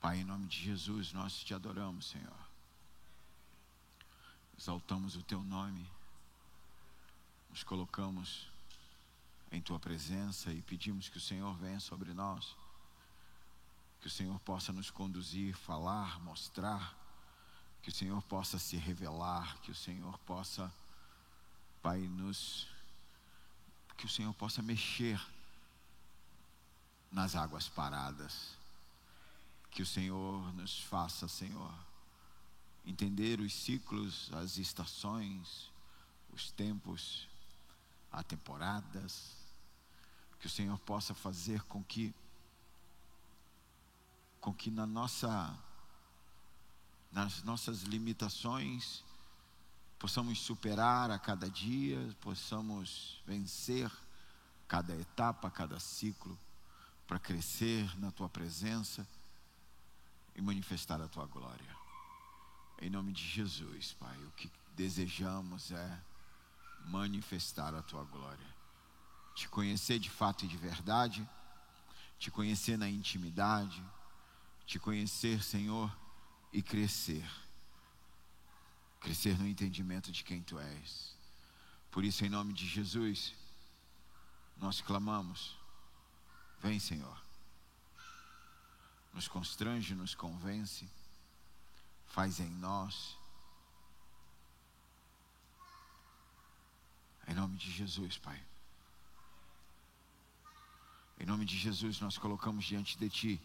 Pai, em nome de Jesus, nós te adoramos, Senhor. Exaltamos o teu nome, nos colocamos em tua presença e pedimos que o Senhor venha sobre nós, que o Senhor possa nos conduzir, falar, mostrar, que o Senhor possa se revelar, que o Senhor possa, Pai, nos. que o Senhor possa mexer nas águas paradas. Que o Senhor nos faça, Senhor, entender os ciclos, as estações, os tempos, as temporadas. Que o Senhor possa fazer com que com que na nossa nas nossas limitações possamos superar a cada dia, possamos vencer cada etapa, cada ciclo para crescer na tua presença e manifestar a tua glória. Em nome de Jesus, Pai, o que desejamos é manifestar a tua glória. Te conhecer de fato e de verdade, te conhecer na intimidade, te conhecer, Senhor, e crescer. Crescer no entendimento de quem tu és. Por isso, em nome de Jesus, nós clamamos Vem, Senhor. Nos constrange, nos convence, faz em nós. Em nome de Jesus, Pai. Em nome de Jesus, nós colocamos diante de Ti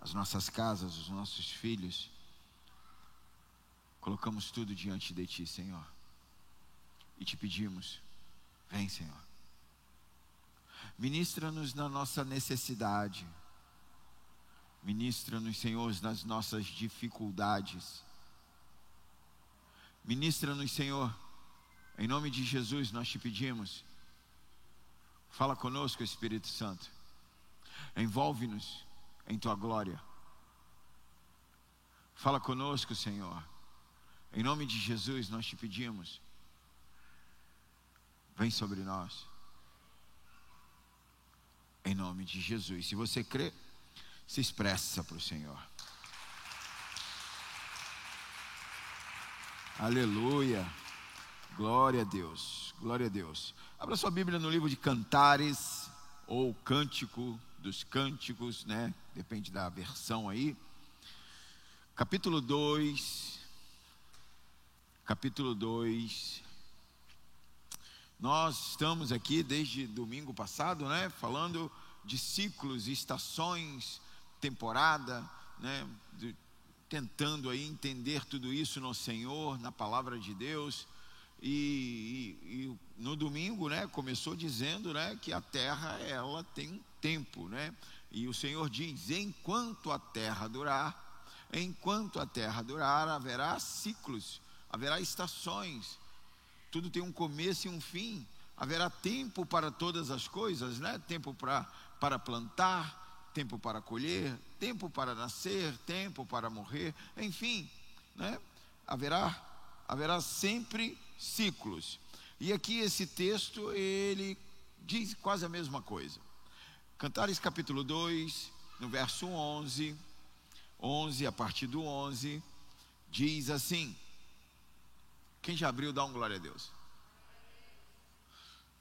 as nossas casas, os nossos filhos. Colocamos tudo diante de Ti, Senhor. E te pedimos: vem, Senhor. Ministra-nos na nossa necessidade. Ministra-nos, Senhor, nas nossas dificuldades. Ministra-nos, Senhor, em nome de Jesus nós te pedimos. Fala conosco, Espírito Santo. Envolve-nos em tua glória. Fala conosco, Senhor. Em nome de Jesus nós te pedimos. Vem sobre nós em nome de Jesus. Se você crê, se expressa para o Senhor. Aleluia. Glória a Deus. Glória a Deus. Abra sua Bíblia no livro de Cantares ou Cântico dos Cânticos, né? Depende da versão aí. Capítulo 2. Capítulo 2. Nós estamos aqui desde domingo passado, né, falando de ciclos, estações, temporada, né, tentando aí entender tudo isso no Senhor, na palavra de Deus. E, e, e, no domingo, né, começou dizendo, né, que a terra ela tem um tempo, né? E o Senhor diz: enquanto a terra durar, enquanto a terra durar, haverá ciclos, haverá estações tudo tem um começo e um fim. Haverá tempo para todas as coisas, né? Tempo para, para plantar, tempo para colher, tempo para nascer, tempo para morrer, enfim, né? Haverá, haverá sempre ciclos. E aqui esse texto, ele diz quase a mesma coisa. Cantares capítulo 2, no verso 11, 11, a partir do 11, diz assim: quem já abriu, dá um glória a Deus.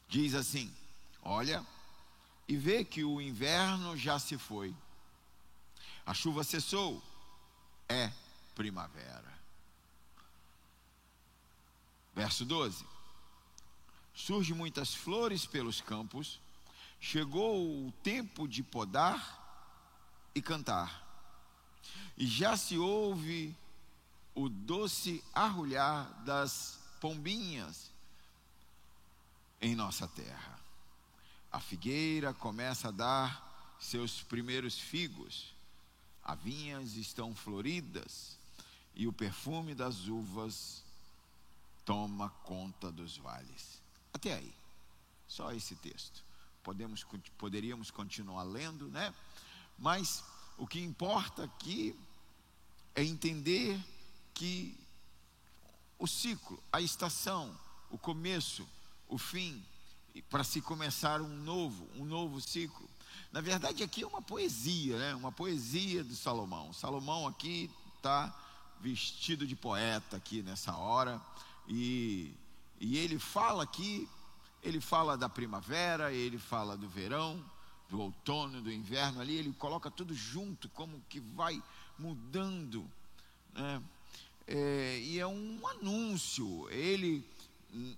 Diz assim: Olha, e vê que o inverno já se foi, a chuva cessou, é primavera. Verso 12: Surgem muitas flores pelos campos, chegou o tempo de podar e cantar, e já se ouve o doce arrulhar das pombinhas em nossa terra. A figueira começa a dar seus primeiros figos, as vinhas estão floridas e o perfume das uvas toma conta dos vales. Até aí, só esse texto. Podemos, poderíamos continuar lendo, né? Mas o que importa aqui é entender que o ciclo, a estação, o começo, o fim, para se começar um novo, um novo ciclo. Na verdade, aqui é uma poesia, né? Uma poesia de Salomão. Salomão aqui está vestido de poeta aqui nessa hora e, e ele fala aqui, ele fala da primavera, ele fala do verão, do outono, do inverno ali, ele coloca tudo junto, como que vai mudando, né? É, e é um anúncio. Ele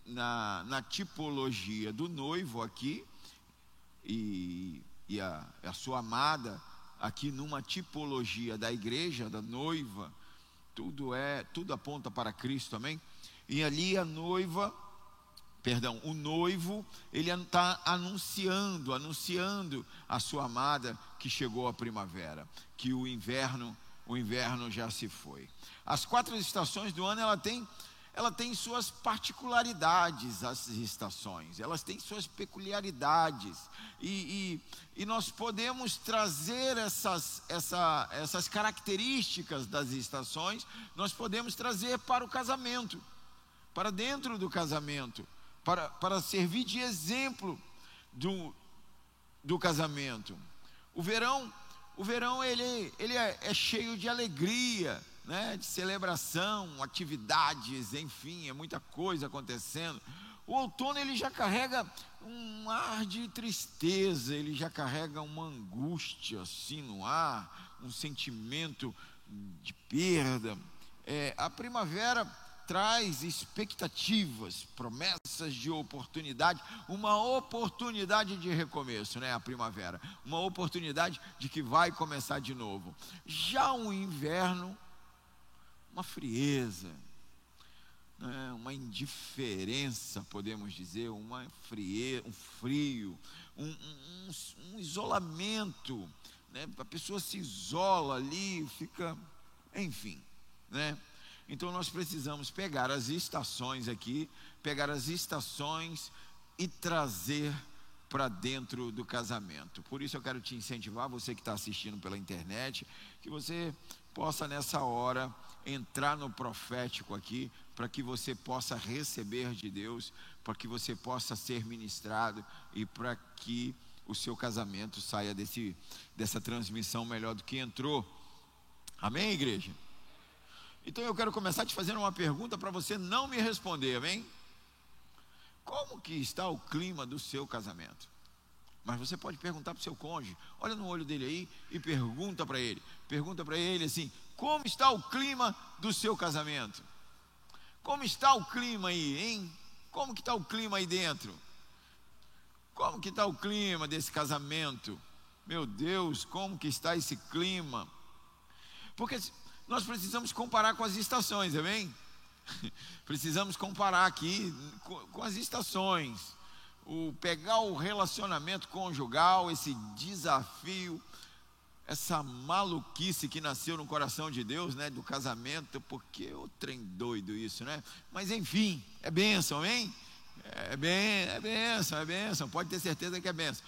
na, na tipologia do noivo aqui e, e a, a sua amada aqui numa tipologia da igreja, da noiva, tudo é, tudo aponta para Cristo, amém? E ali a noiva, perdão, o noivo, ele está anunciando, anunciando a sua amada que chegou a primavera, que o inverno, o inverno já se foi. As quatro estações do ano ela tem ela tem suas particularidades, as estações, elas têm suas peculiaridades, e, e, e nós podemos trazer essas, essa, essas características das estações, nós podemos trazer para o casamento, para dentro do casamento, para, para servir de exemplo do, do casamento. O verão, o verão ele, ele é, é cheio de alegria, né, de celebração, atividades, enfim, é muita coisa acontecendo. O outono ele já carrega um ar de tristeza, ele já carrega uma angústia assim no ar, um sentimento de perda. É, a primavera traz expectativas, promessas de oportunidade, uma oportunidade de recomeço, né? A primavera, uma oportunidade de que vai começar de novo. Já o inverno uma frieza, né, uma indiferença, podemos dizer, uma frie, um frio, um, um, um isolamento. Né, a pessoa se isola ali, fica, enfim, né? Então nós precisamos pegar as estações aqui, pegar as estações e trazer para dentro do casamento. Por isso eu quero te incentivar, você que está assistindo pela internet, que você possa nessa hora entrar no profético aqui, para que você possa receber de Deus, para que você possa ser ministrado e para que o seu casamento saia desse, dessa transmissão melhor do que entrou. Amém, igreja? Então eu quero começar te fazendo uma pergunta para você não me responder, amém? Como que está o clima do seu casamento? Mas você pode perguntar para o seu cônjuge, olha no olho dele aí e pergunta para ele. Pergunta para ele assim: como está o clima do seu casamento? Como está o clima aí, hein? Como que está o clima aí dentro? Como que está o clima desse casamento? Meu Deus, como que está esse clima? Porque nós precisamos comparar com as estações, amém? precisamos comparar aqui com as estações. O pegar o relacionamento conjugal, esse desafio essa maluquice que nasceu no coração de Deus, né, do casamento, porque o trem doido isso, né? Mas enfim, é bênção, hein? É bem, é bênção, é bênção, pode ter certeza que é bênção.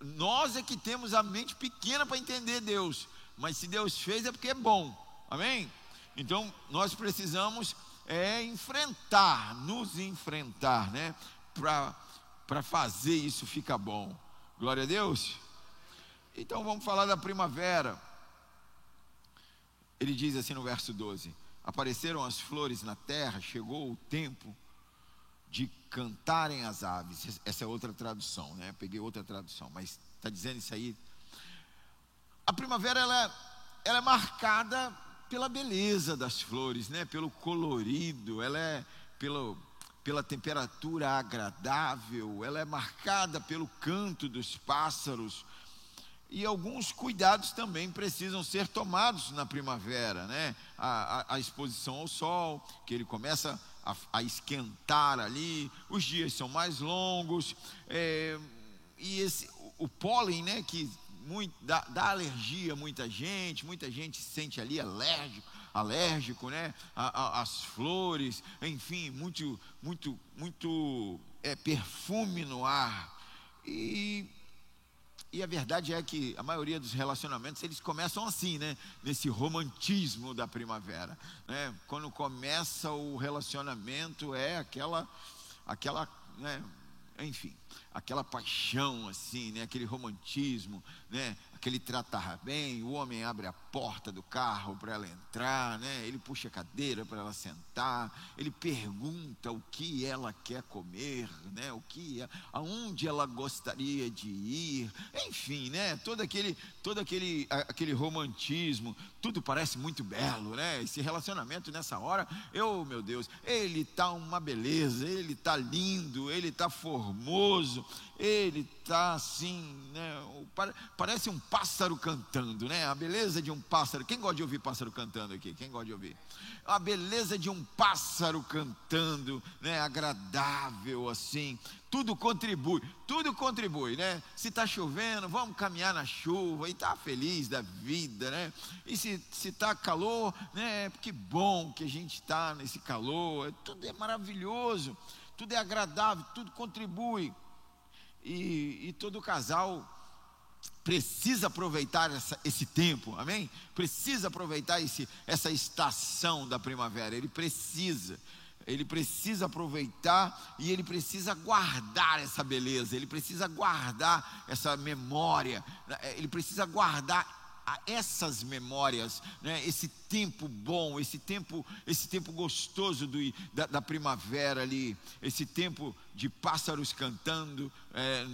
Nós é que temos a mente pequena para entender Deus, mas se Deus fez é porque é bom, amém? Então nós precisamos é enfrentar, nos enfrentar, né? Para fazer isso ficar bom. Glória a Deus. Então vamos falar da primavera. Ele diz assim no verso 12: Apareceram as flores na terra, chegou o tempo de cantarem as aves. Essa é outra tradução, né? Peguei outra tradução, mas está dizendo isso aí. A primavera ela, ela é marcada pela beleza das flores, né? Pelo colorido, ela é pelo, pela temperatura agradável, ela é marcada pelo canto dos pássaros, e alguns cuidados também precisam ser tomados na primavera, né? A, a, a exposição ao sol, que ele começa a, a, esquentar ali, os dias são mais longos, é, e esse, o, o, pólen, né? Que muito, dá, dá, alergia a muita gente, muita gente se sente ali alérgico, alérgico, né? as flores, enfim, muito, muito, muito é, perfume no ar. E e a verdade é que a maioria dos relacionamentos eles começam assim, né? Nesse romantismo da primavera, né? Quando começa o relacionamento é aquela, aquela, né? enfim, aquela paixão assim, né, aquele romantismo, né, aquele tratar bem, o homem abre a porta do carro para ela entrar, né, ele puxa a cadeira para ela sentar, ele pergunta o que ela quer comer, né, o que, aonde ela gostaria de ir, enfim, né, todo aquele, todo aquele, aquele romantismo, tudo parece muito belo, né, esse relacionamento nessa hora, eu, meu Deus, ele tá uma beleza, ele tá lindo, ele tá formoso, ele está assim, né? Parece um pássaro cantando, né? A beleza de um pássaro. Quem gosta de ouvir pássaro cantando aqui? Quem gosta de ouvir? A beleza de um pássaro cantando, né? Agradável assim. Tudo contribui, tudo contribui, né? Se está chovendo, vamos caminhar na chuva e está feliz da vida, né? E se está calor, né? Que bom que a gente está nesse calor. Tudo é maravilhoso, tudo é agradável, tudo contribui e, e todo casal precisa aproveitar essa, esse tempo, amém? Precisa aproveitar esse, essa estação da primavera, ele precisa, ele precisa aproveitar e ele precisa guardar essa beleza, ele precisa guardar essa memória, né? ele precisa guardar essas memórias, né? esse tempo bom, esse tempo, esse tempo gostoso do, da, da primavera ali, esse tempo de pássaros cantando é,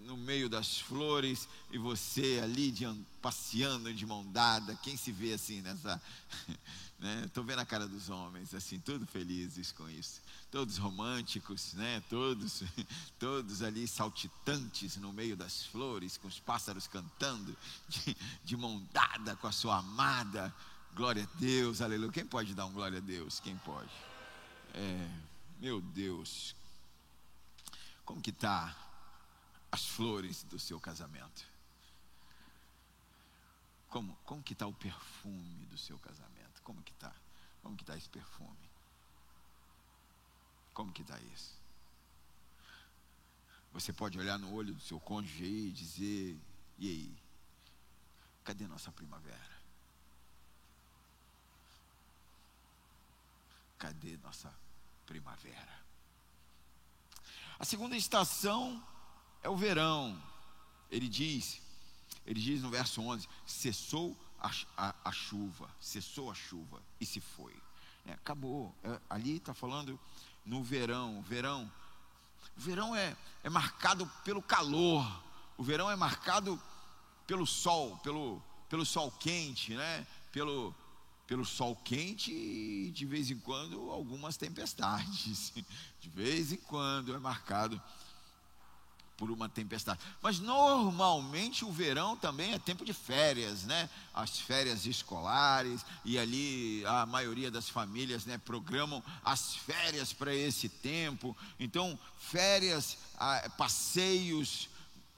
no meio das flores e você ali de, passeando de mão dada. Quem se vê assim nessa. Estou né? vendo a cara dos homens, assim, todos felizes com isso todos românticos, né? Todos, todos ali saltitantes no meio das flores, com os pássaros cantando, de, de mão dada com a sua amada. Glória a Deus, aleluia. Quem pode dar um glória a Deus? Quem pode? É, meu Deus, como que tá as flores do seu casamento? Como, como que está o perfume do seu casamento? Como que está? Como que está esse perfume? Como que está isso? Você pode olhar no olho do seu cônjuge e dizer: e aí? Cadê nossa primavera? Cadê nossa primavera? A segunda estação é o verão. Ele diz, ele diz no verso 11: cessou a, a, a chuva, cessou a chuva e se foi. É, acabou. É, ali está falando no verão. Verão, o verão é, é marcado pelo calor. O verão é marcado pelo sol, pelo, pelo sol quente, né? Pelo, pelo sol quente e de vez em quando algumas tempestades. De vez em quando é marcado por uma tempestade. Mas normalmente o verão também é tempo de férias, né? As férias escolares e ali a maioria das famílias, né, programam as férias para esse tempo. Então, férias, ah, passeios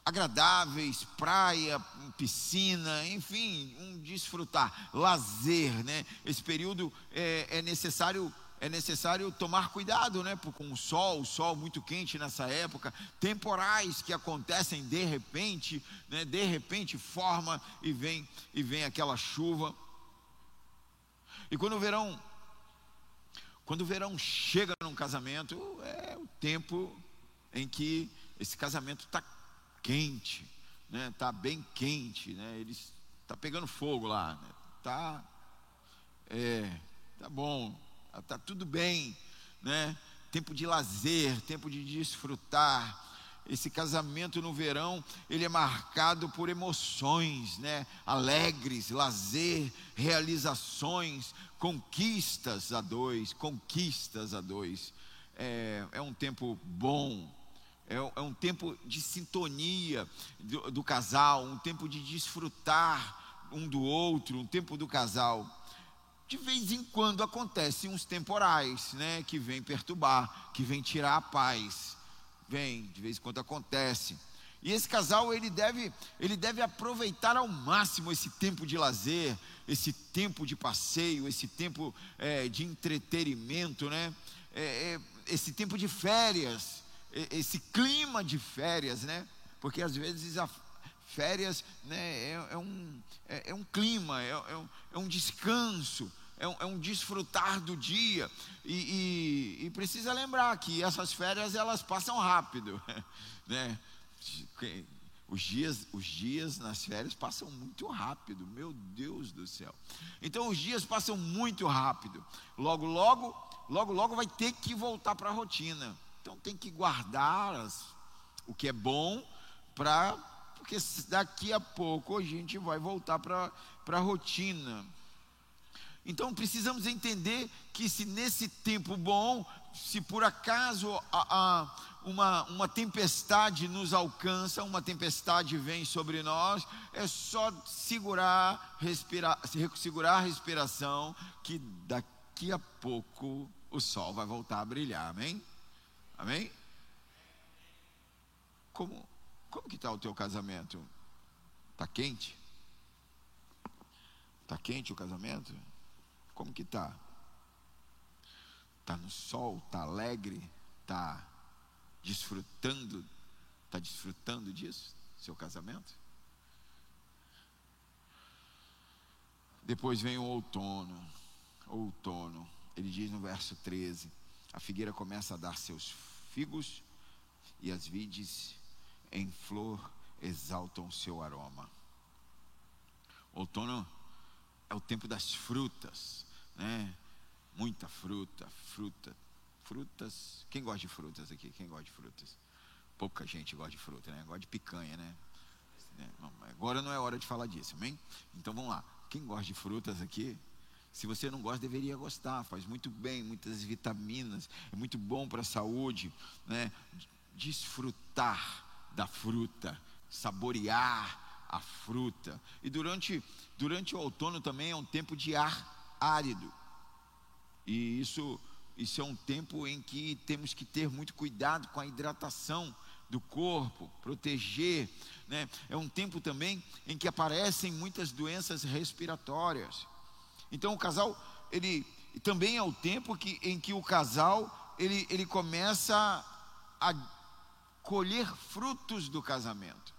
agradáveis, praia, piscina, enfim, um desfrutar, lazer, né? Esse período é, é necessário é necessário tomar cuidado, né? Com o sol, o sol muito quente nessa época, temporais que acontecem de repente, né? De repente forma e vem e vem aquela chuva. E quando o verão quando o verão chega num casamento, é o tempo em que esse casamento está quente, né? Tá bem quente, né? Ele está pegando fogo lá, né? Tá é, tá bom, está tudo bem, né? Tempo de lazer, tempo de desfrutar. Esse casamento no verão, ele é marcado por emoções, né? Alegres, lazer, realizações, conquistas a dois, conquistas a dois. É, é um tempo bom, é, é, um tempo de sintonia do, do casal, um tempo de desfrutar um do outro, um tempo do casal de vez em quando acontecem uns temporais, né, que vem perturbar, que vem tirar a paz. Vem, de vez em quando acontece. E esse casal ele deve, ele deve aproveitar ao máximo esse tempo de lazer, esse tempo de passeio, esse tempo é, de entretenimento, né? É, é, esse tempo de férias, esse clima de férias, né? Porque às vezes a férias né, é, é um, é, é um clima, é, é um, é um descanso, é um, é um desfrutar do dia. E, e, e, precisa lembrar que essas férias elas passam rápido. Né? Os dias, os dias nas férias passam muito rápido, meu Deus do céu. Então os dias passam muito rápido. Logo, logo, logo, logo vai ter que voltar para a rotina. Então tem que guardar as, o que é bom para porque daqui a pouco a gente vai voltar para a rotina. Então precisamos entender que se nesse tempo bom, se por acaso a, a, uma, uma tempestade nos alcança, uma tempestade vem sobre nós, é só segurar, respirar, segurar a respiração, que daqui a pouco o sol vai voltar a brilhar, amém? Amém? Como, como que está o teu casamento? Está quente? Está quente o casamento? Como que está? Está no sol? Está alegre? Está desfrutando? Está desfrutando disso? Seu casamento? Depois vem o outono. Outono. Ele diz no verso 13: A figueira começa a dar seus figos e as vides em flor exaltam seu aroma. Outono é o tempo das frutas, né? Muita fruta, fruta, frutas. Quem gosta de frutas aqui? Quem gosta de frutas? Pouca gente gosta de fruta, né? Gosta de picanha, né? Agora não é hora de falar disso, amém? Então vamos lá. Quem gosta de frutas aqui? Se você não gosta, deveria gostar. Faz muito bem, muitas vitaminas, é muito bom para a saúde, né? Desfrutar da fruta, saborear a fruta. E durante, durante o outono também é um tempo de ar árido. E isso, isso é um tempo em que temos que ter muito cuidado com a hidratação do corpo, proteger. Né? É um tempo também em que aparecem muitas doenças respiratórias. Então o casal, ele também é o tempo que, em que o casal ele, ele começa a colher frutos do casamento.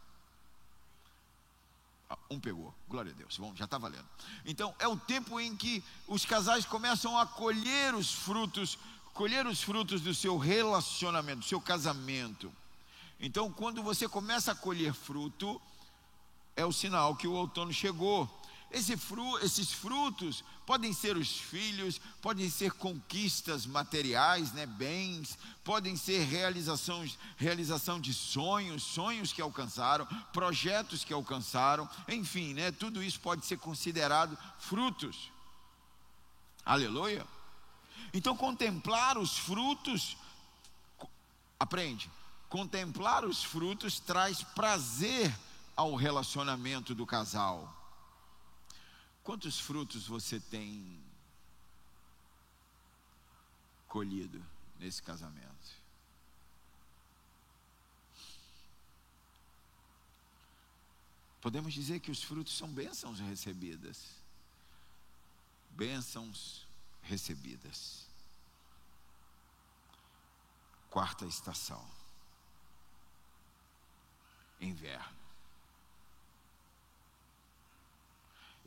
Um pegou, glória a Deus, bom, já está valendo. Então, é o tempo em que os casais começam a colher os frutos, colher os frutos do seu relacionamento, do seu casamento. Então, quando você começa a colher fruto, é o sinal que o outono chegou. Esse fru, esses frutos podem ser os filhos, podem ser conquistas materiais, né, bens, podem ser realizações, realização de sonhos, sonhos que alcançaram, projetos que alcançaram, enfim, né, tudo isso pode ser considerado frutos. Aleluia. Então contemplar os frutos aprende. Contemplar os frutos traz prazer ao relacionamento do casal. Quantos frutos você tem colhido nesse casamento? Podemos dizer que os frutos são bênçãos recebidas. Bênçãos recebidas. Quarta estação. Inverno.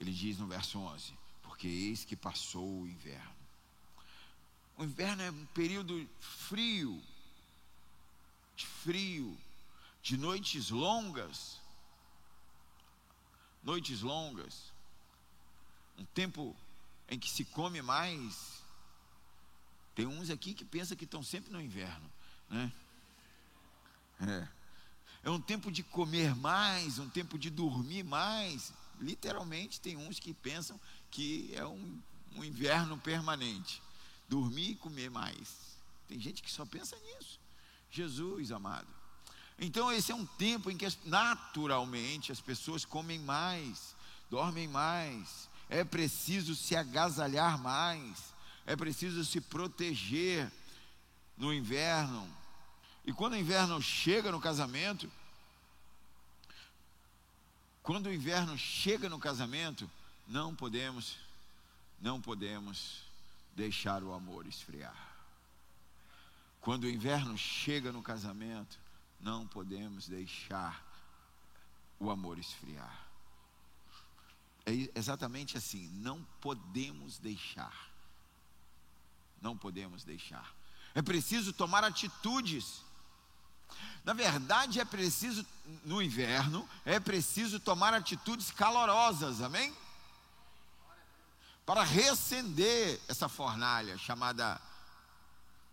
Ele diz no verso 11: Porque eis que passou o inverno. O inverno é um período frio, de frio, de noites longas. Noites longas. Um tempo em que se come mais. Tem uns aqui que pensam que estão sempre no inverno, né? É. É um tempo de comer mais, um tempo de dormir mais literalmente tem uns que pensam que é um, um inverno permanente. Dormir e comer mais. Tem gente que só pensa nisso. Jesus, amado. Então, esse é um tempo em que naturalmente as pessoas comem mais, dormem mais, é preciso se agasalhar mais, é preciso se proteger no inverno. E quando o inverno chega no casamento, quando o inverno chega no casamento, não podemos, não podemos deixar o amor esfriar. Quando o inverno chega no casamento, não podemos deixar o amor esfriar. é exatamente assim: não podemos deixar. Não podemos deixar. É preciso tomar atitudes. Na verdade, é preciso, no inverno, é preciso tomar atitudes calorosas, amém? Para reacender essa fornalha chamada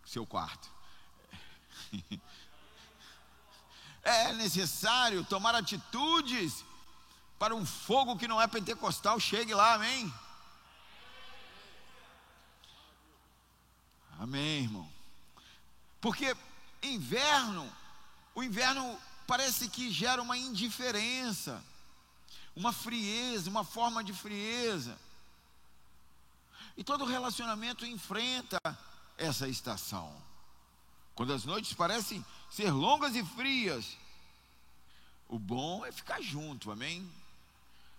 seu quarto. É necessário tomar atitudes para um fogo que não é pentecostal chegue lá, amém? Amém, irmão. Porque inverno, o inverno parece que gera uma indiferença, uma frieza, uma forma de frieza. E todo relacionamento enfrenta essa estação. Quando as noites parecem ser longas e frias, o bom é ficar junto, amém?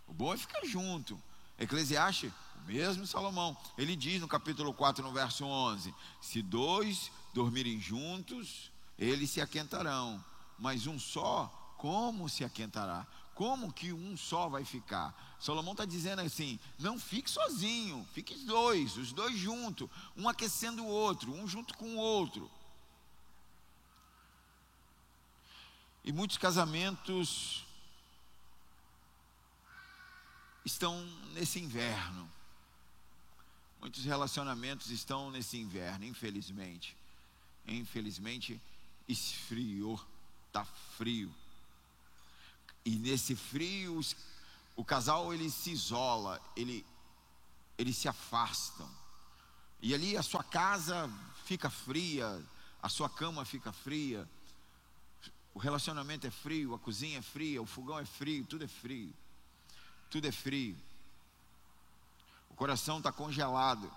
O bom é ficar junto. Eclesiastes, o mesmo Salomão, ele diz no capítulo 4, no verso 11: Se dois dormirem juntos, eles se aquentarão, mas um só, como se aquentará? Como que um só vai ficar? Salomão está dizendo assim: não fique sozinho, fique dois, os dois juntos, um aquecendo o outro, um junto com o outro. E muitos casamentos estão nesse inverno. Muitos relacionamentos estão nesse inverno, infelizmente. Infelizmente, esfriou, está frio. E nesse frio, o casal ele se isola, ele, eles se afastam. E ali a sua casa fica fria, a sua cama fica fria, o relacionamento é frio, a cozinha é fria, o fogão é frio, tudo é frio. Tudo é frio. O coração está congelado.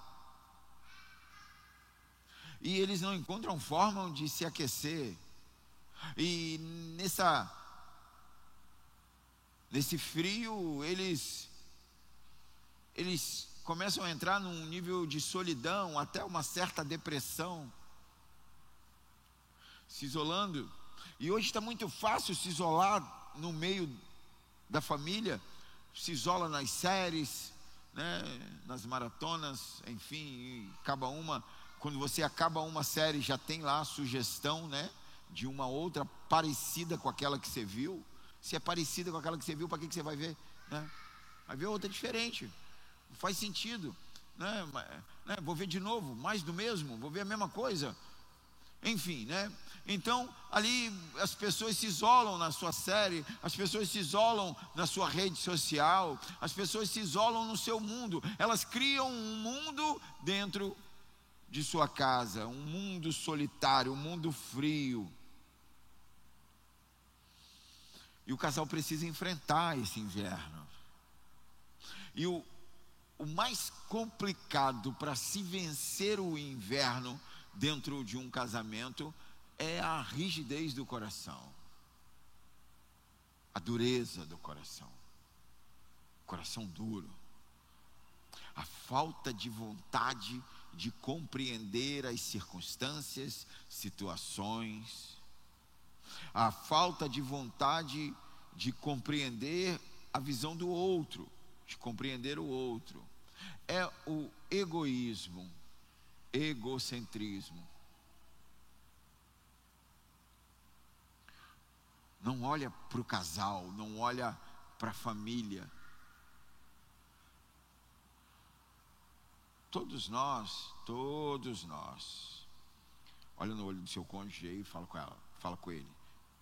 E eles não encontram forma de se aquecer. E nessa nesse frio, eles eles começam a entrar num nível de solidão, até uma certa depressão, se isolando. E hoje está muito fácil se isolar no meio da família, se isola nas séries, né, nas maratonas, enfim, acaba uma. Quando você acaba uma série, já tem lá a sugestão, né, de uma outra parecida com aquela que você viu. Se é parecida com aquela que você viu, para que, você vai ver? Né? Vai ver outra diferente. Não faz sentido. Né? né? Vou ver de novo, mais do mesmo, vou ver a mesma coisa. Enfim, né? Então, ali as pessoas se isolam na sua série, as pessoas se isolam na sua rede social, as pessoas se isolam no seu mundo. Elas criam um mundo dentro de sua casa, um mundo solitário, um mundo frio. E o casal precisa enfrentar esse inverno. E o, o mais complicado para se vencer o inverno dentro de um casamento é a rigidez do coração, a dureza do coração, coração duro, a falta de vontade de compreender as circunstâncias, situações, a falta de vontade de compreender a visão do outro, de compreender o outro. É o egoísmo, egocentrismo. Não olha para o casal, não olha para a família. Todos nós, todos nós. Olha no olho do seu cônjuge e fala com ela, fala com ele.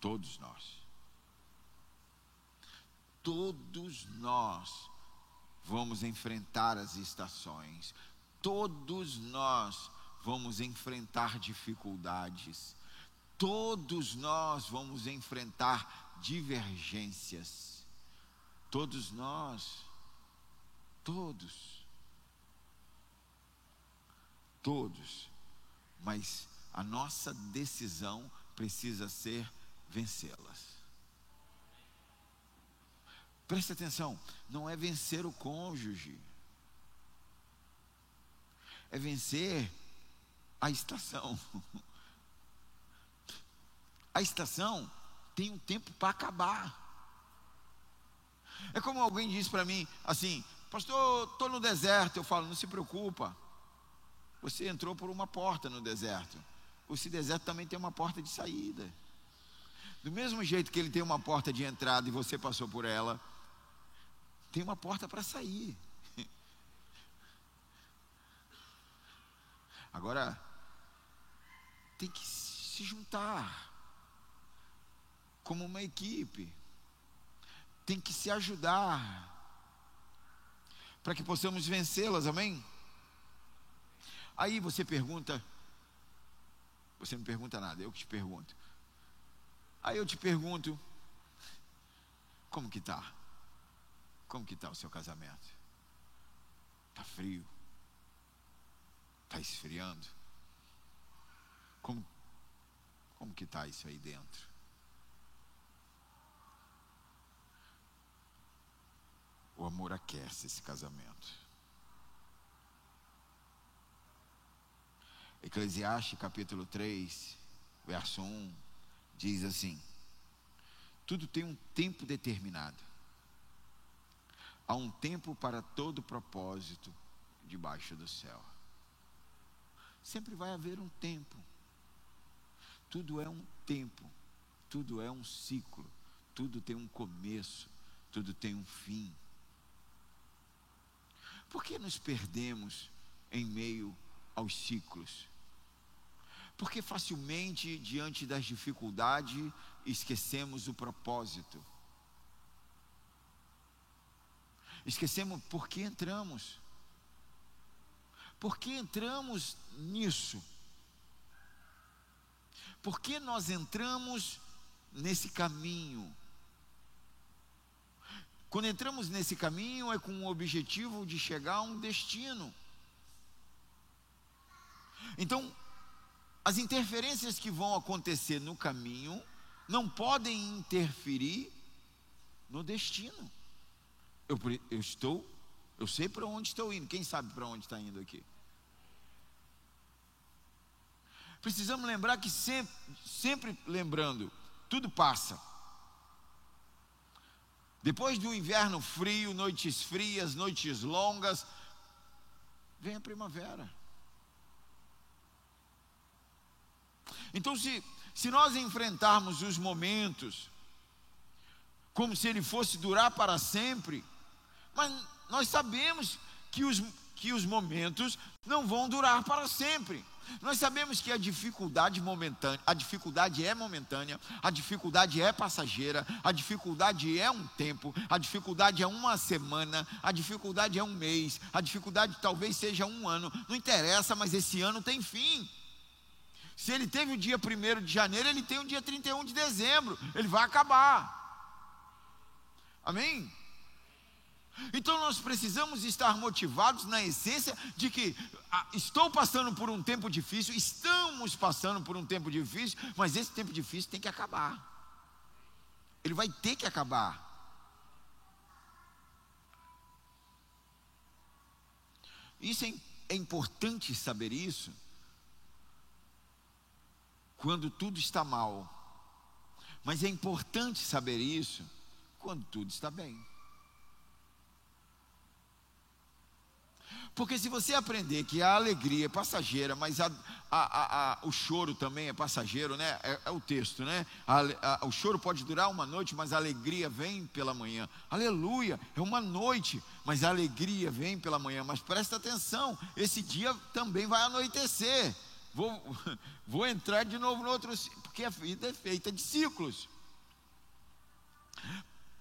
Todos nós. Todos nós vamos enfrentar as estações. Todos nós vamos enfrentar dificuldades. Todos nós vamos enfrentar divergências. Todos nós. Todos. Todos. Mas a nossa decisão precisa ser vencê-las. Preste atenção, não é vencer o cônjuge, é vencer a estação. A estação tem um tempo para acabar. É como alguém diz para mim assim: Pastor, estou no deserto. Eu falo: Não se preocupa. Você entrou por uma porta no deserto. Esse deserto também tem uma porta de saída. Do mesmo jeito que ele tem uma porta de entrada e você passou por ela, tem uma porta para sair. Agora, tem que se juntar como uma equipe, tem que se ajudar para que possamos vencê-las, amém? Aí você pergunta, você não pergunta nada, eu que te pergunto. Aí eu te pergunto, como que tá? Como que tá o seu casamento? Tá frio? Tá esfriando? Como como que tá isso aí dentro? O amor aquece esse casamento. Eclesiastes capítulo 3, verso 1, diz assim: Tudo tem um tempo determinado. Há um tempo para todo propósito debaixo do céu. Sempre vai haver um tempo. Tudo é um tempo. Tudo é um ciclo. Tudo tem um começo. Tudo tem um fim. Por que nos perdemos em meio aos ciclos? Porque facilmente, diante das dificuldades, esquecemos o propósito. Esquecemos por que entramos. Por que entramos nisso? Por que nós entramos nesse caminho? Quando entramos nesse caminho é com o objetivo de chegar a um destino. Então, as interferências que vão acontecer no caminho não podem interferir no destino. Eu, eu estou, eu sei para onde estou indo. Quem sabe para onde está indo aqui? Precisamos lembrar que sempre, sempre lembrando, tudo passa. Depois do inverno frio, noites frias, noites longas, vem a primavera. Então, se, se nós enfrentarmos os momentos como se ele fosse durar para sempre, mas nós sabemos que os, que os momentos não vão durar para sempre. Nós sabemos que a dificuldade momentânea, a dificuldade é momentânea, a dificuldade é passageira, a dificuldade é um tempo, a dificuldade é uma semana, a dificuldade é um mês, a dificuldade talvez seja um ano, não interessa, mas esse ano tem fim. Se ele teve o dia 1 de janeiro, ele tem o dia 31 de dezembro. Ele vai acabar. Amém? Então nós precisamos estar motivados na essência de que ah, estou passando por um tempo difícil, estamos passando por um tempo difícil, mas esse tempo difícil tem que acabar. Ele vai ter que acabar. Isso é, é importante saber isso, quando tudo está mal. Mas é importante saber isso quando tudo está bem. Porque se você aprender que a alegria é passageira, mas a, a, a, o choro também é passageiro, né? É, é o texto, né? o choro pode durar uma noite, mas a alegria vem pela manhã. Aleluia! É uma noite, mas a alegria vem pela manhã. Mas presta atenção, esse dia também vai anoitecer. Vou, vou entrar de novo no outro, porque a vida é feita de ciclos.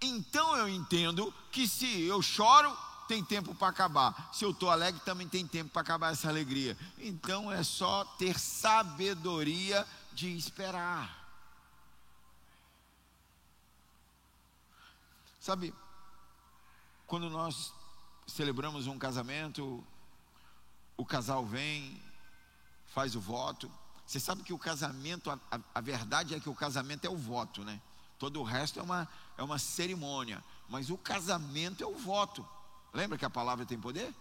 Então eu entendo que se eu choro, tem tempo para acabar. Se eu estou alegre, também tem tempo para acabar essa alegria. Então é só ter sabedoria de esperar. Sabe, quando nós celebramos um casamento, o casal vem, faz o voto. Você sabe que o casamento, a, a, verdade é que o casamento é o voto, né? Todo o resto é uma, é uma cerimônia. Mas o casamento é o voto. Lembra que a palavra tem poder?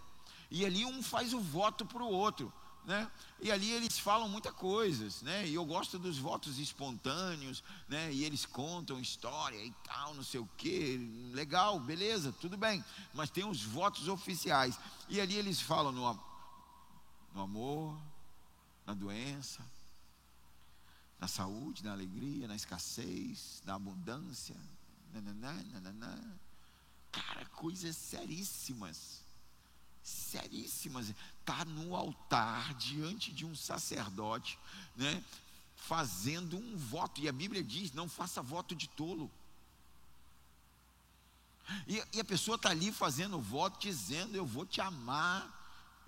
E ali um faz o voto para o outro. né? E ali eles falam muitas coisas, né? E eu gosto dos votos espontâneos, né? E eles contam história e tal, não sei o quê. Legal, beleza, tudo bem. Mas tem os votos oficiais. E ali eles falam no, no amor, na doença, na saúde, na alegria, na escassez, na abundância. Nananá, nananá. Cara, coisas seríssimas seríssimas. Está no altar, diante de um sacerdote, né? fazendo um voto. E a Bíblia diz: não faça voto de tolo. E, e a pessoa está ali fazendo voto, dizendo: Eu vou te amar,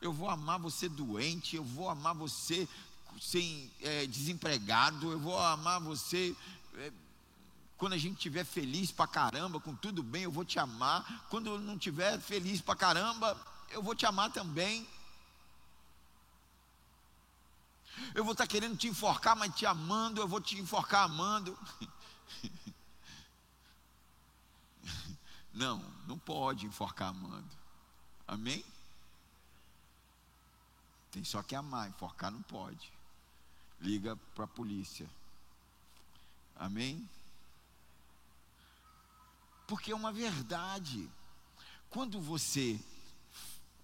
eu vou amar você doente, eu vou amar você sem é, desempregado, eu vou amar você. É, quando a gente estiver feliz pra caramba, com tudo bem, eu vou te amar. Quando eu não estiver feliz pra caramba, eu vou te amar também. Eu vou estar querendo te enforcar, mas te amando, eu vou te enforcar amando. Não, não pode enforcar amando. Amém? Tem só que amar, enforcar não pode. Liga para a polícia. Amém? Porque é uma verdade. Quando você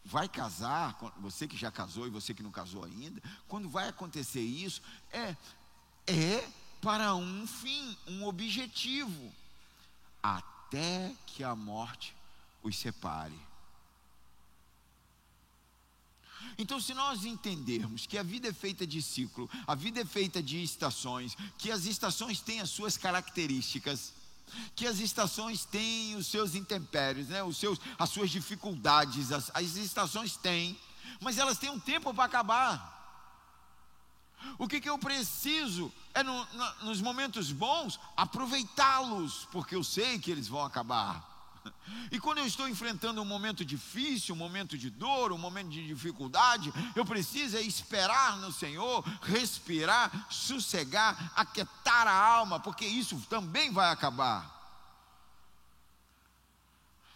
vai casar, você que já casou e você que não casou ainda, quando vai acontecer isso, é, é para um fim, um objetivo, até que a morte os separe. Então, se nós entendermos que a vida é feita de ciclo, a vida é feita de estações, que as estações têm as suas características, que as estações têm os seus intempéries, né? os seus, as suas dificuldades, as, as estações têm, mas elas têm um tempo para acabar. O que, que eu preciso é no, nos momentos bons aproveitá-los, porque eu sei que eles vão acabar. E quando eu estou enfrentando um momento difícil, um momento de dor, um momento de dificuldade, eu preciso é esperar no Senhor, respirar, sossegar, aquietar a alma, porque isso também vai acabar.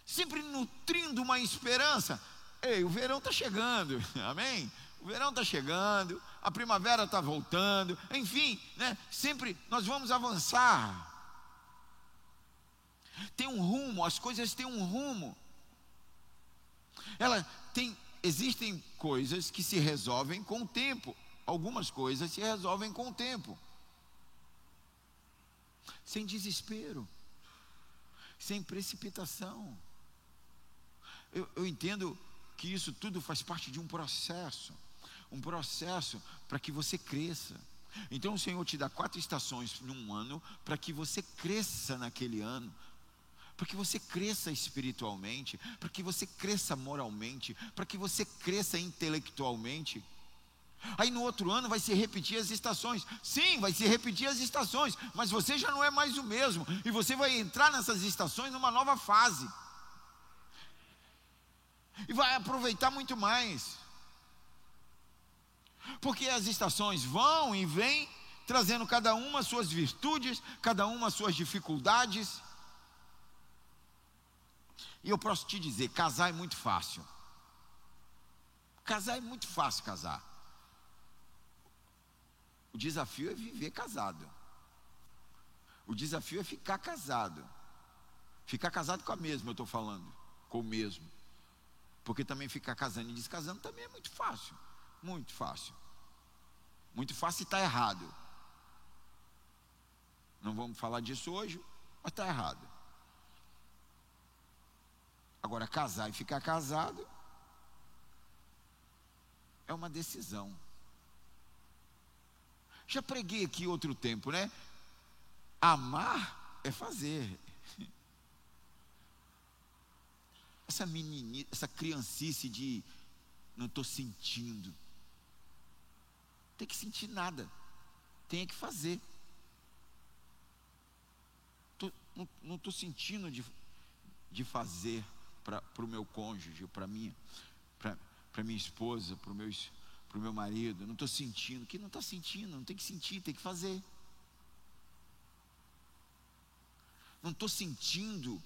Sempre nutrindo uma esperança. Ei, o verão está chegando, amém? O verão está chegando, a primavera está voltando, enfim, né? sempre nós vamos avançar tem um rumo, as coisas têm um rumo. Ela tem, existem coisas que se resolvem com o tempo. Algumas coisas se resolvem com o tempo. Sem desespero, sem precipitação. Eu, eu entendo que isso tudo faz parte de um processo um processo para que você cresça. Então o Senhor te dá quatro estações num ano para que você cresça naquele ano, para que você cresça espiritualmente, para que você cresça moralmente, para que você cresça intelectualmente. Aí no outro ano vai se repetir as estações. Sim, vai se repetir as estações, mas você já não é mais o mesmo, e você vai entrar nessas estações numa nova fase. E vai aproveitar muito mais. Porque as estações vão e vêm, trazendo cada uma suas virtudes, cada uma suas dificuldades. E eu posso te dizer: casar é muito fácil. Casar é muito fácil casar. O desafio é viver casado. O desafio é ficar casado. Ficar casado com a mesma, eu estou falando. Com o mesmo. Porque também ficar casando e descasando também é muito fácil. Muito fácil. Muito fácil e está errado. Não vamos falar disso hoje, mas está errado. Agora, casar e ficar casado é uma decisão. Já preguei aqui outro tempo, né? Amar é fazer. Essa meninice, essa criancice de não estou sentindo. Tem que sentir nada. Tem que fazer. Tô, não estou sentindo de, de fazer para o meu cônjuge, para minha, para minha esposa, para o meu, pro meu marido. Não estou sentindo. Que não está sentindo, não tem que sentir, tem que fazer. Não estou sentindo.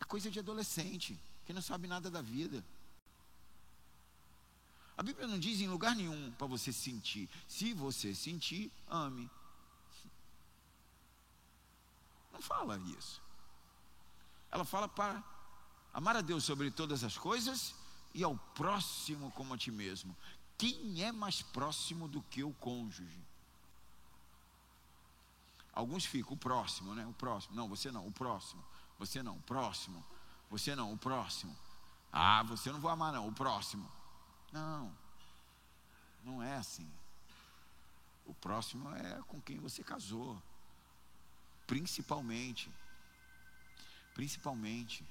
É coisa de adolescente, que não sabe nada da vida. A Bíblia não diz em lugar nenhum para você sentir. Se você sentir, ame. Não fala isso. Ela fala para amar a Deus sobre todas as coisas e ao próximo como a ti mesmo. Quem é mais próximo do que o cônjuge? Alguns ficam, o próximo, né? O próximo. Não, você não, o próximo. Você não, o próximo. Você não, o próximo. Ah, você não vou amar, não, o próximo. Não, não é assim. O próximo é com quem você casou. Principalmente. Principalmente.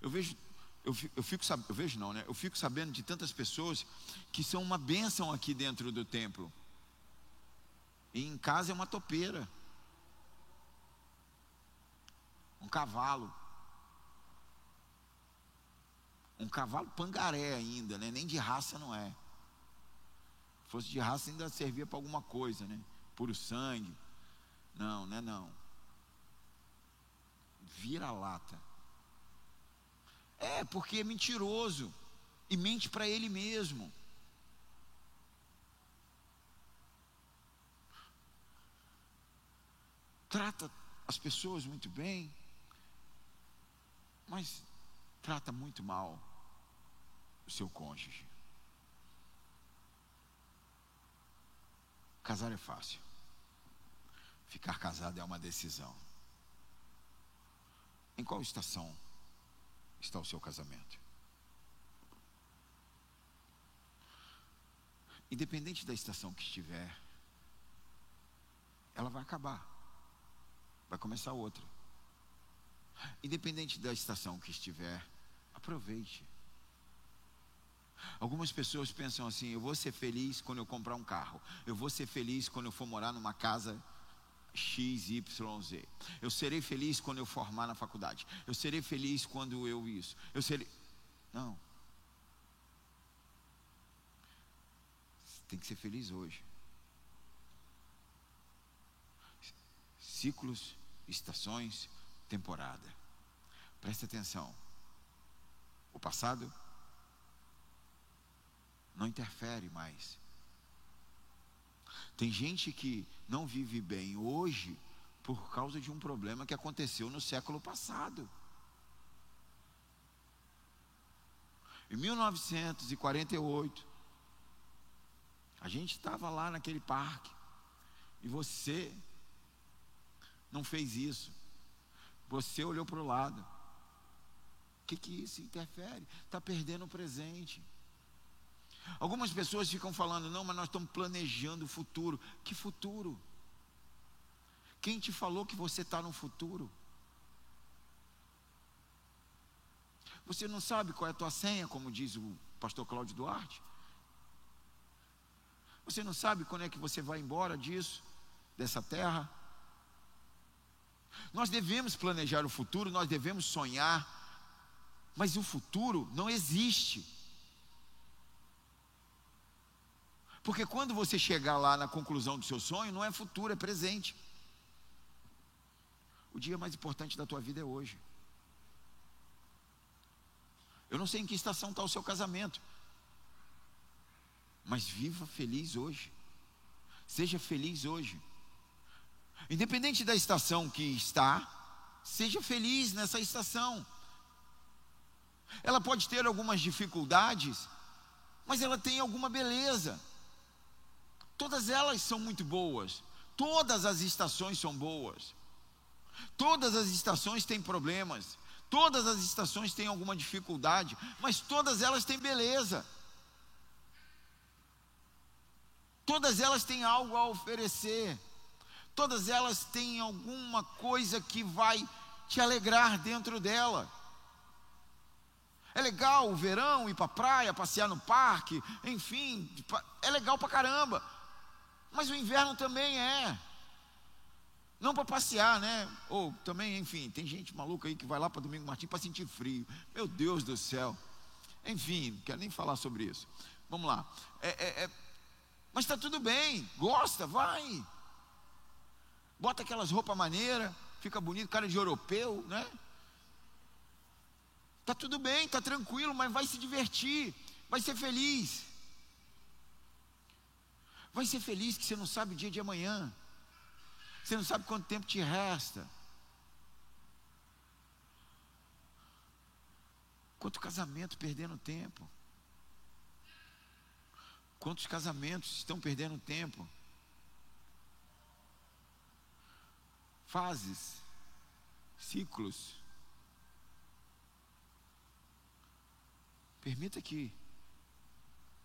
Eu vejo, eu fico, eu fico eu vejo não, né? Eu fico sabendo de tantas pessoas que são uma bênção aqui dentro do templo. E em casa é uma topeira. Um cavalo. Um cavalo pangaré ainda, né? Nem de raça não é. Se fosse de raça ainda servia para alguma coisa, né? Puro sangue. Não, não é não. Vira lata. É, porque é mentiroso e mente para ele mesmo. Trata as pessoas muito bem, mas trata muito mal o seu cônjuge. Casar é fácil. Ficar casado é uma decisão. Em qual estação está o seu casamento? Independente da estação que estiver, ela vai acabar. Vai começar outra. Independente da estação que estiver, aproveite. Algumas pessoas pensam assim: eu vou ser feliz quando eu comprar um carro, eu vou ser feliz quando eu for morar numa casa X, Y, Z. Eu serei feliz quando eu formar na faculdade. Eu serei feliz quando eu isso. Eu serei. Não. Você tem que ser feliz hoje. Ciclos, estações, temporada. Presta atenção. O passado não interfere mais. Tem gente que não vive bem hoje por causa de um problema que aconteceu no século passado. Em 1948, a gente estava lá naquele parque e você não fez isso. Você olhou para o lado. O que, que isso interfere? Está perdendo o presente. Algumas pessoas ficam falando, não, mas nós estamos planejando o futuro. Que futuro? Quem te falou que você está no futuro? Você não sabe qual é a tua senha, como diz o pastor Cláudio Duarte? Você não sabe quando é que você vai embora disso, dessa terra? Nós devemos planejar o futuro, nós devemos sonhar, mas o futuro não existe. Porque quando você chegar lá na conclusão do seu sonho, não é futuro, é presente. O dia mais importante da tua vida é hoje. Eu não sei em que estação está o seu casamento, mas viva feliz hoje. Seja feliz hoje. Independente da estação que está, seja feliz nessa estação. Ela pode ter algumas dificuldades, mas ela tem alguma beleza. Todas elas são muito boas. Todas as estações são boas. Todas as estações têm problemas. Todas as estações têm alguma dificuldade, mas todas elas têm beleza. Todas elas têm algo a oferecer. Todas elas têm alguma coisa que vai te alegrar dentro dela. É legal o verão ir para a praia, passear no parque, enfim, é legal para caramba. Mas o inverno também é. Não para passear, né? Ou também, enfim, tem gente maluca aí que vai lá para Domingo Martins para sentir frio. Meu Deus do céu. Enfim, não quero nem falar sobre isso. Vamos lá. É, é, é... Mas está tudo bem, gosta, vai. Bota aquelas roupas maneiras, fica bonito, cara de europeu, né? Tá tudo bem, tá tranquilo, mas vai se divertir. Vai ser feliz. Vai ser feliz que você não sabe o dia de amanhã. Você não sabe quanto tempo te resta. Quanto casamento perdendo tempo. Quantos casamentos estão perdendo tempo? Fases, ciclos. Permita que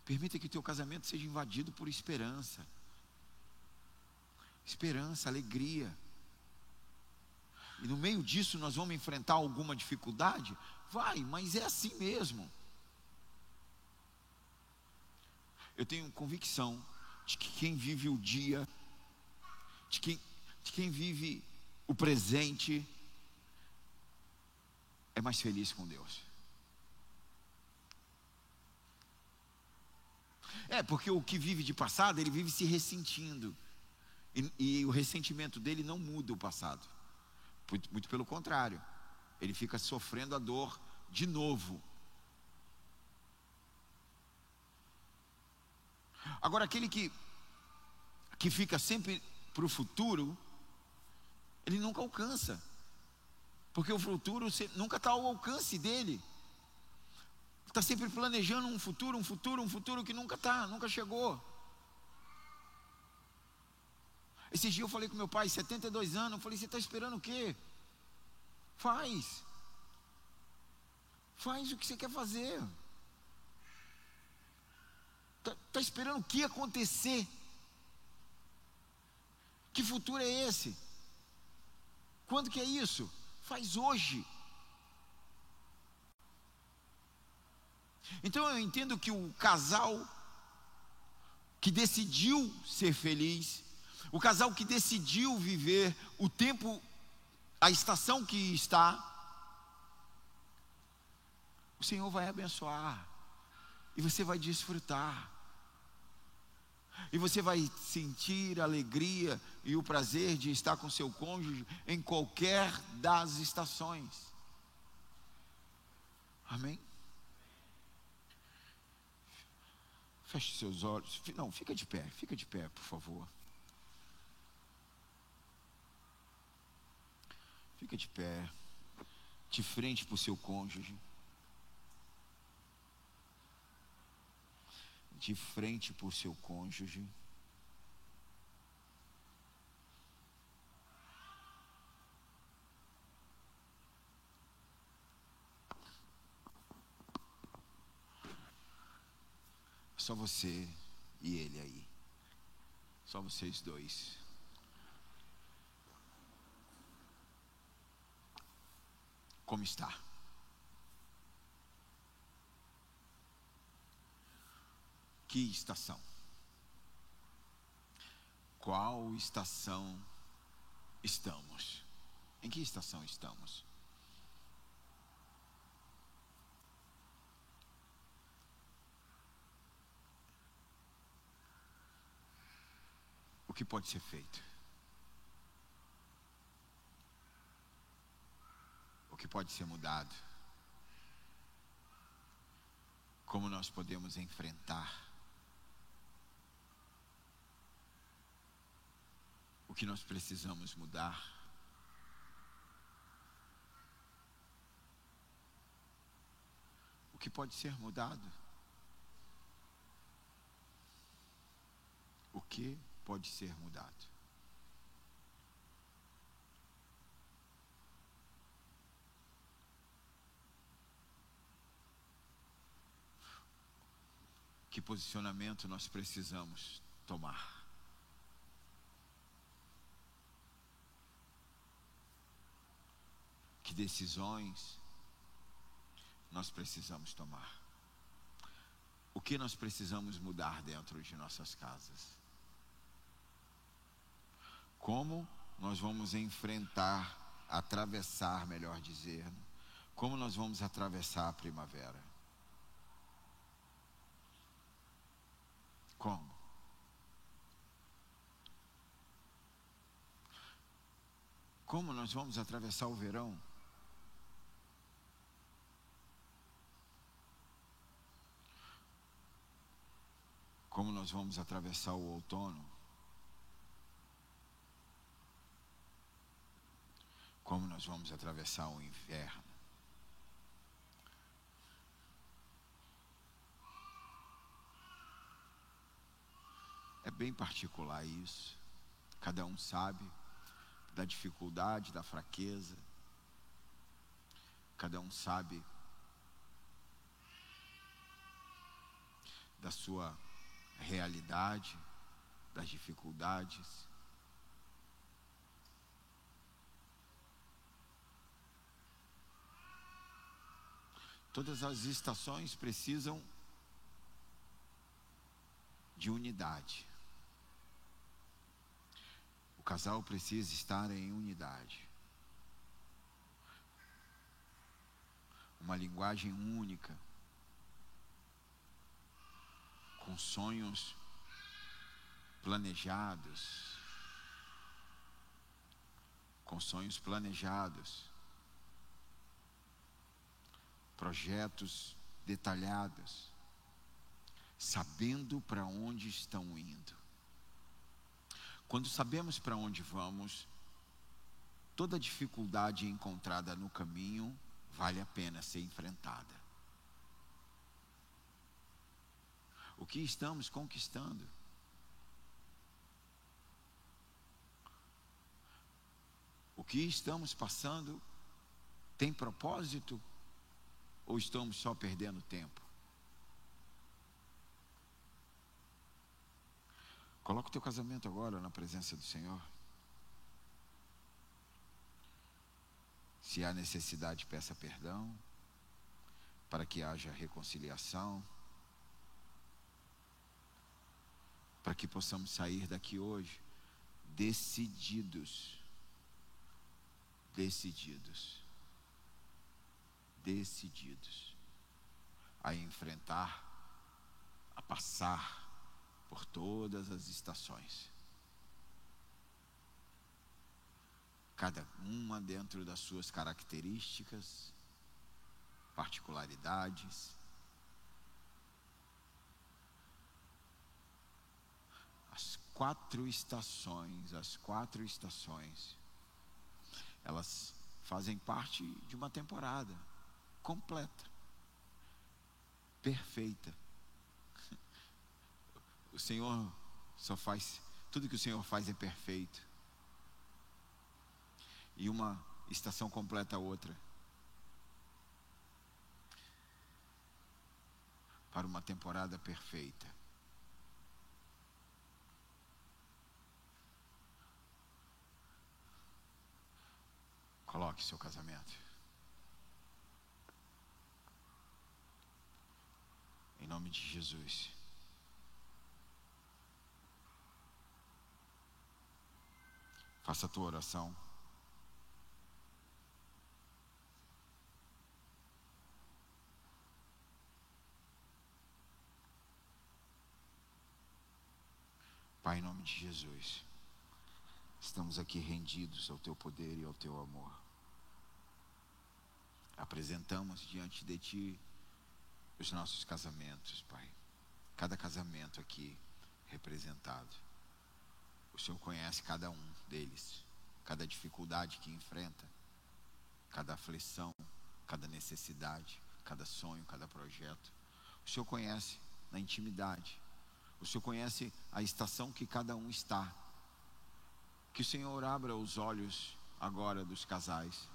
permita que teu casamento seja invadido por esperança. Esperança, alegria. E no meio disso nós vamos enfrentar alguma dificuldade? Vai, mas é assim mesmo. Eu tenho convicção de que quem vive o dia, de quem, de quem vive o presente, é mais feliz com Deus. É, porque o que vive de passado, ele vive se ressentindo. E, e o ressentimento dele não muda o passado. Muito, muito pelo contrário. Ele fica sofrendo a dor de novo. Agora, aquele que, que fica sempre para o futuro, ele nunca alcança. Porque o futuro nunca está ao alcance dele. Está sempre planejando um futuro, um futuro, um futuro que nunca está, nunca chegou. Esses dias eu falei com meu pai, 72 anos, eu falei, você está esperando o quê? Faz. Faz o que você quer fazer. Está tá esperando o que acontecer? Que futuro é esse? Quando que é isso? Faz hoje. Então eu entendo que o casal que decidiu ser feliz, o casal que decidiu viver o tempo, a estação que está, o Senhor vai abençoar e você vai desfrutar. E você vai sentir a alegria e o prazer de estar com seu cônjuge em qualquer das estações. Amém? Feche seus olhos. Não, fica de pé, fica de pé, por favor. Fica de pé, de frente para o seu cônjuge. De frente para o seu cônjuge. Só você e ele aí. Só vocês dois. Como está? Que estação? Qual estação estamos? Em que estação estamos? Que pode ser feito. O que pode ser mudado. Como nós podemos enfrentar o que nós precisamos mudar. O que pode ser mudado? O que pode ser mudado. Que posicionamento nós precisamos tomar? Que decisões nós precisamos tomar? O que nós precisamos mudar dentro de nossas casas? Como nós vamos enfrentar, atravessar, melhor dizer, como nós vamos atravessar a primavera? Como? Como nós vamos atravessar o verão? Como nós vamos atravessar o outono? Como nós vamos atravessar o inverno? É bem particular isso. Cada um sabe da dificuldade, da fraqueza. Cada um sabe da sua realidade, das dificuldades. Todas as estações precisam de unidade. O casal precisa estar em unidade. Uma linguagem única, com sonhos planejados, com sonhos planejados, projetos detalhados, sabendo para onde estão indo. Quando sabemos para onde vamos, toda dificuldade encontrada no caminho vale a pena ser enfrentada. O que estamos conquistando? O que estamos passando tem propósito ou estamos só perdendo tempo? Coloca o teu casamento agora na presença do Senhor. Se há necessidade, peça perdão, para que haja reconciliação, para que possamos sair daqui hoje decididos, decididos, decididos a enfrentar, a passar por todas as estações. Cada uma dentro das suas características, particularidades. As quatro estações, as quatro estações, elas fazem parte de uma temporada completa, perfeita o Senhor só faz, tudo que o Senhor faz é perfeito. E uma estação completa a outra. Para uma temporada perfeita. Coloque seu casamento. Em nome de Jesus. Faça a tua oração. Pai, em nome de Jesus, estamos aqui rendidos ao teu poder e ao teu amor. Apresentamos diante de ti os nossos casamentos, Pai. Cada casamento aqui representado. O Senhor conhece cada um deles, cada dificuldade que enfrenta, cada aflição, cada necessidade, cada sonho, cada projeto. O Senhor conhece na intimidade. O Senhor conhece a estação que cada um está. Que o Senhor abra os olhos agora dos casais,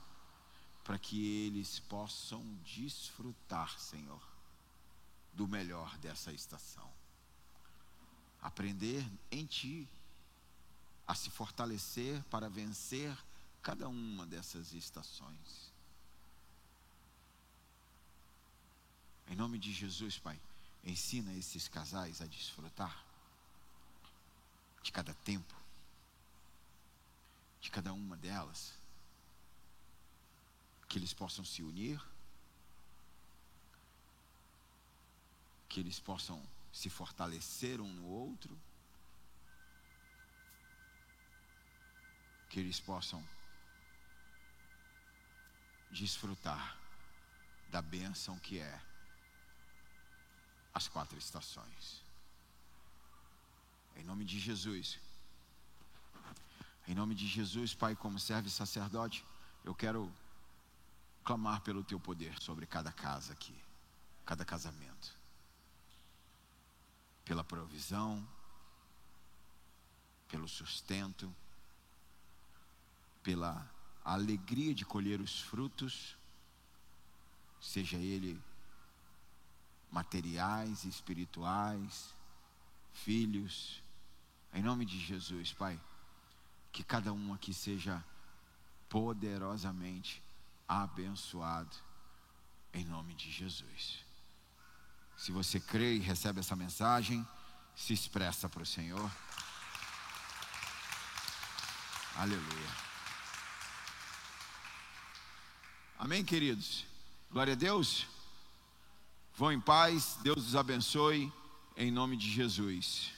para que eles possam desfrutar, Senhor, do melhor dessa estação. Aprender em Ti a se fortalecer para vencer cada uma dessas estações. Em nome de Jesus, Pai, ensina esses casais a desfrutar de cada tempo, de cada uma delas, que eles possam se unir, que eles possam se fortalecer um no outro que eles possam desfrutar da bênção que é as quatro estações. Em nome de Jesus. Em nome de Jesus, Pai, como servo e sacerdote, eu quero clamar pelo teu poder sobre cada casa aqui, cada casamento. Pela provisão, pelo sustento, pela alegria de colher os frutos, seja ele materiais, espirituais, filhos, em nome de Jesus, Pai, que cada um aqui seja poderosamente abençoado, em nome de Jesus. Se você crê e recebe essa mensagem, se expressa para o Senhor. Aleluia. Amém, queridos? Glória a Deus. Vão em paz, Deus os abençoe, em nome de Jesus.